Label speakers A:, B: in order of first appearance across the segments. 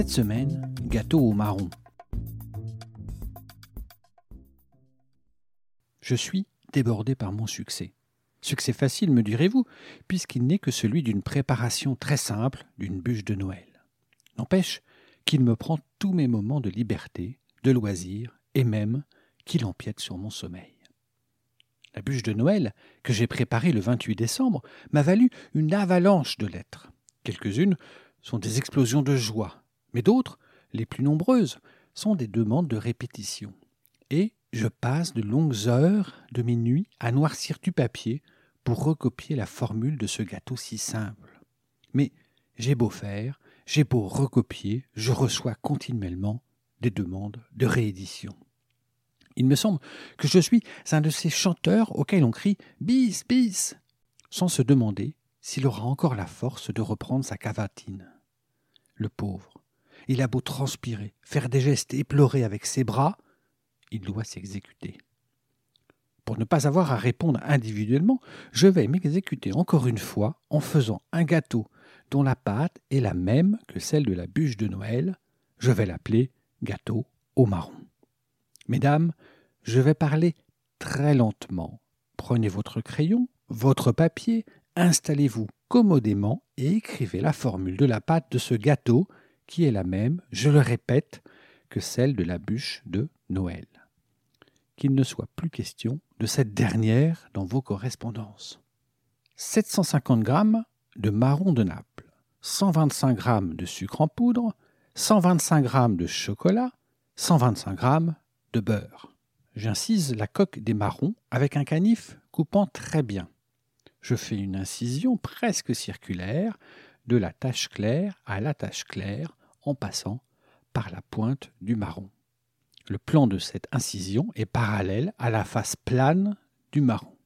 A: Cette semaine, gâteau au marron. Je suis débordé par mon succès. Succès facile, me direz-vous, puisqu'il n'est que celui d'une préparation très simple d'une bûche de Noël. N'empêche qu'il me prend tous mes moments de liberté, de loisir, et même qu'il empiète sur mon sommeil. La bûche de Noël, que j'ai préparée le 28 décembre, m'a valu une avalanche de lettres. Quelques-unes sont des explosions de joie, mais d'autres, les plus nombreuses, sont des demandes de répétition. Et je passe de longues heures de mes nuits à noircir du papier pour recopier la formule de ce gâteau si simple. Mais j'ai beau faire, j'ai beau recopier, je reçois continuellement des demandes de réédition. Il me semble que je suis un de ces chanteurs auxquels on crie bis, bis, sans se demander s'il aura encore la force de reprendre sa cavatine. Le pauvre, il a beau transpirer, faire des gestes éplorés avec ses bras, il doit s'exécuter. Pour ne pas avoir à répondre individuellement, je vais m'exécuter encore une fois en faisant un gâteau dont la pâte est la même que celle de la bûche de Noël. Je vais l'appeler gâteau au marron. Mesdames, je vais parler très lentement. Prenez votre crayon, votre papier, installez-vous commodément et écrivez la formule de la pâte de ce gâteau qui est la même, je le répète, que celle de la bûche de Noël. Qu'il ne soit plus question de cette dernière dans vos correspondances. 750 g de marron de Naples, 125 g de sucre en poudre, 125 g de chocolat, 125 g de beurre. J'incise la coque des marrons avec un canif coupant très bien. Je fais une incision presque circulaire de la tache claire à la tache claire en passant par la pointe du marron. Le plan de cette incision est parallèle à la face plane du marron.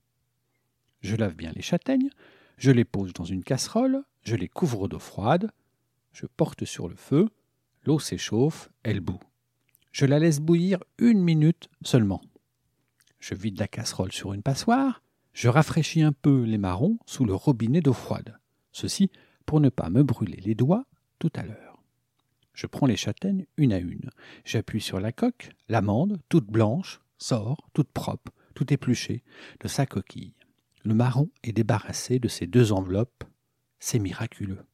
A: Je lave bien les châtaignes, je les pose dans une casserole, je les couvre d'eau froide, je porte sur le feu, l'eau s'échauffe, elle bout. Je la laisse bouillir une minute seulement. Je vide la casserole sur une passoire, je rafraîchis un peu les marrons sous le robinet d'eau froide. Ceci pour ne pas me brûler les doigts tout à l'heure. Je prends les châtaignes une à une. J'appuie sur la coque, l'amande, toute blanche, sort, toute propre, tout épluchée, de sa coquille. Le marron est débarrassé de ces deux enveloppes. C'est miraculeux.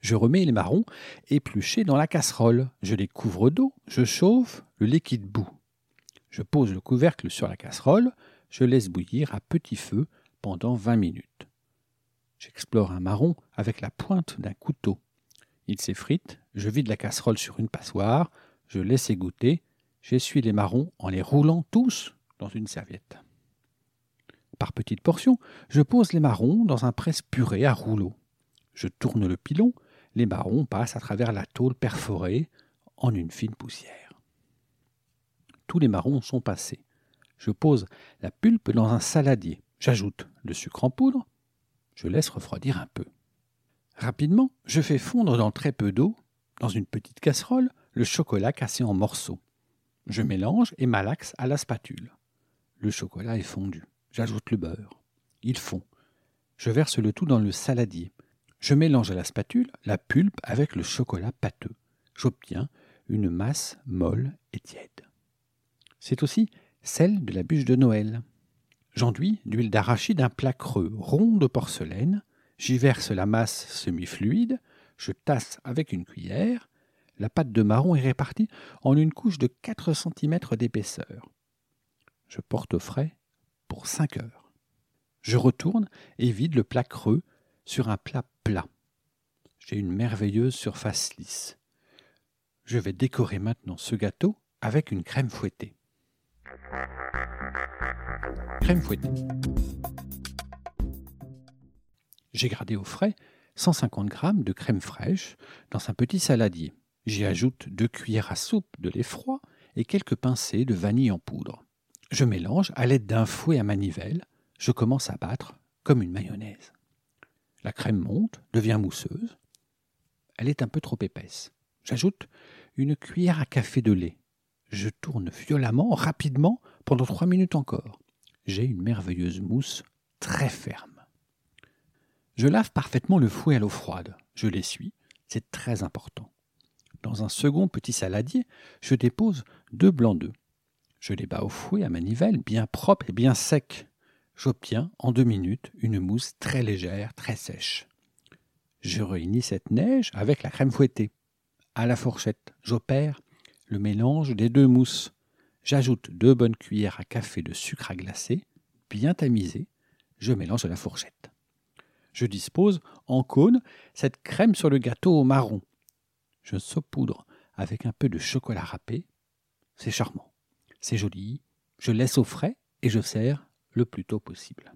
A: Je remets les marrons épluchés dans la casserole. Je les couvre d'eau, je chauffe, le liquide bout. Je pose le couvercle sur la casserole, je laisse bouillir à petit feu pendant vingt minutes. J'explore un marron avec la pointe d'un couteau. Il s'effrite, je vide la casserole sur une passoire, je laisse égoutter, j'essuie les marrons en les roulant tous dans une serviette. Par petites portions, je pose les marrons dans un presse-purée à rouleau. Je tourne le pilon, les marrons passent à travers la tôle perforée en une fine poussière. Tous les marrons sont passés. Je pose la pulpe dans un saladier. J'ajoute le sucre en poudre. Je laisse refroidir un peu. Rapidement, je fais fondre dans très peu d'eau, dans une petite casserole, le chocolat cassé en morceaux. Je mélange et malaxe à la spatule. Le chocolat est fondu. J'ajoute le beurre. Il fond. Je verse le tout dans le saladier. Je mélange à la spatule la pulpe avec le chocolat pâteux. J'obtiens une masse molle et tiède. C'est aussi celle de la bûche de Noël. J'enduis d'huile d'arachide un plat creux, rond de porcelaine, J'y verse la masse semi-fluide, je tasse avec une cuillère. La pâte de marron est répartie en une couche de 4 cm d'épaisseur. Je porte au frais pour 5 heures. Je retourne et vide le plat creux sur un plat plat. J'ai une merveilleuse surface lisse. Je vais décorer maintenant ce gâteau avec une crème fouettée. Crème fouettée. J'ai gardé au frais 150 g de crème fraîche dans un petit saladier. J'y ajoute deux cuillères à soupe de lait froid et quelques pincées de vanille en poudre. Je mélange à l'aide d'un fouet à manivelle. Je commence à battre comme une mayonnaise. La crème monte, devient mousseuse. Elle est un peu trop épaisse. J'ajoute une cuillère à café de lait. Je tourne violemment, rapidement, pendant trois minutes encore. J'ai une merveilleuse mousse très ferme. Je lave parfaitement le fouet à l'eau froide. Je l'essuie, c'est très important. Dans un second petit saladier, je dépose deux blancs d'œufs. Je les bats au fouet à manivelle, bien propre et bien sec. J'obtiens en deux minutes une mousse très légère, très sèche. Je réunis cette neige avec la crème fouettée. À la fourchette, j'opère le mélange des deux mousses. J'ajoute deux bonnes cuillères à café de sucre à glacer, bien tamisé. Je mélange à la fourchette. Je dispose en cône cette crème sur le gâteau au marron. Je saupoudre avec un peu de chocolat râpé. C'est charmant. C'est joli. Je laisse au frais et je sers le plus tôt possible.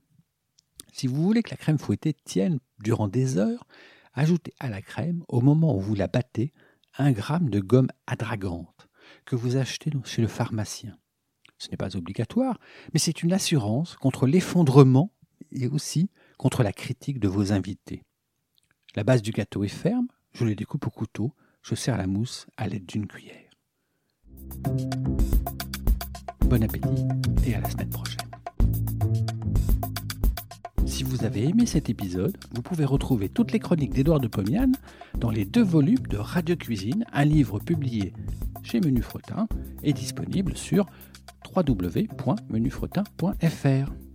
A: Si vous voulez que la crème fouettée tienne durant des heures, ajoutez à la crème, au moment où vous la battez, un gramme de gomme adragante que vous achetez chez le pharmacien. Ce n'est pas obligatoire, mais c'est une assurance contre l'effondrement et aussi contre la critique de vos invités. La base du gâteau est ferme, je le découpe au couteau, je sers la mousse à l'aide d'une cuillère. Bon appétit et à la semaine prochaine. Si vous avez aimé cet épisode, vous pouvez retrouver toutes les chroniques d'Édouard de Pomian dans les deux volumes de Radio Cuisine, un livre publié chez Menu Fretin et disponible sur www.menufretin.fr.